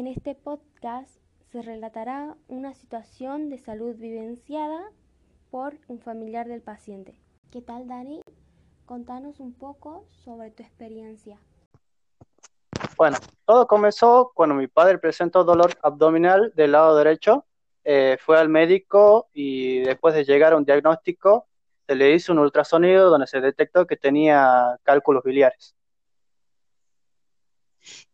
En este podcast se relatará una situación de salud vivenciada por un familiar del paciente. ¿Qué tal, Dani? Contanos un poco sobre tu experiencia. Bueno, todo comenzó cuando mi padre presentó dolor abdominal del lado derecho. Eh, fue al médico y después de llegar a un diagnóstico, se le hizo un ultrasonido donde se detectó que tenía cálculos biliares.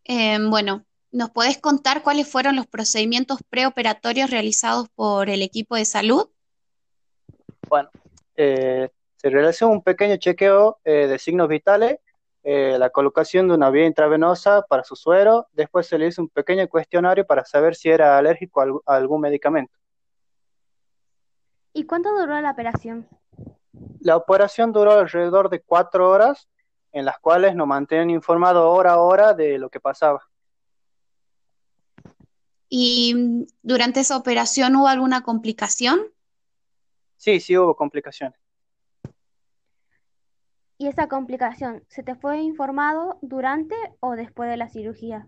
Eh, bueno, ¿Nos podés contar cuáles fueron los procedimientos preoperatorios realizados por el equipo de salud? Bueno, eh, se realizó un pequeño chequeo eh, de signos vitales, eh, la colocación de una vía intravenosa para su suero, después se le hizo un pequeño cuestionario para saber si era alérgico a, algún medicamento. ¿Y cuánto duró la operación? La operación duró alrededor de cuatro horas, en las cuales nos mantienen informados hora a hora de lo que pasaba. ¿Y mm, durante esa operación hubo alguna complicación? Sí, sí hubo complicaciones. ¿Y esa complicación se te fue informado durante o después de la cirugía?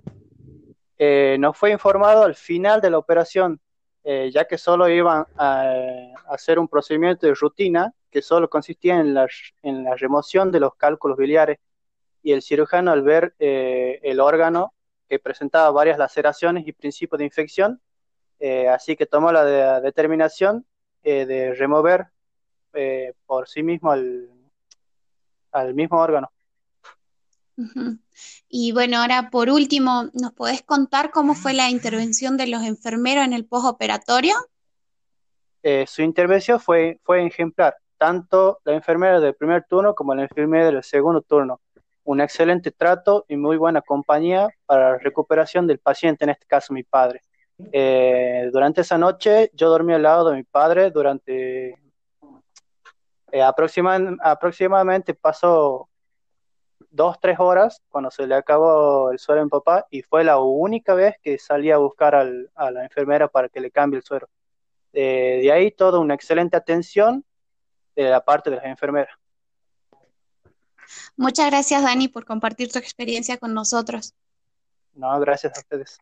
Eh, nos fue informado al final de la operación, eh, ya que solo iban a, hacer un procedimiento de rutina que solo consistía en la, en la remoción de los cálculos biliares y el cirujano al ver eh, el órgano que presentaba varias laceraciones y principios de infección, eh, así que tomó la determinación eh, de remover eh, por sí mismo al, al mismo órgano. Y bueno, ahora por último, ¿nos podés contar cómo fue la intervención de los enfermeros en el postoperatorio? su intervención fue, fue ejemplar, tanto la enfermera del primer turno como la enfermera del segundo turno un excelente trato y muy buena compañía para la recuperación del paciente, en este caso mi padre. Eh, durante esa noche yo dormí al lado de mi padre durante eh, aproximadamente pasó dos, tres horas cuando se le acabó el suero en papá y fue la única vez que salí a buscar a la enfermera para que le cambie el suero. Eh, de ahí toda una excelente atención de la parte de las enfermeras. Muchas gracias, Dani, por compartir tu experiencia con nosotros. No, gracias a ustedes.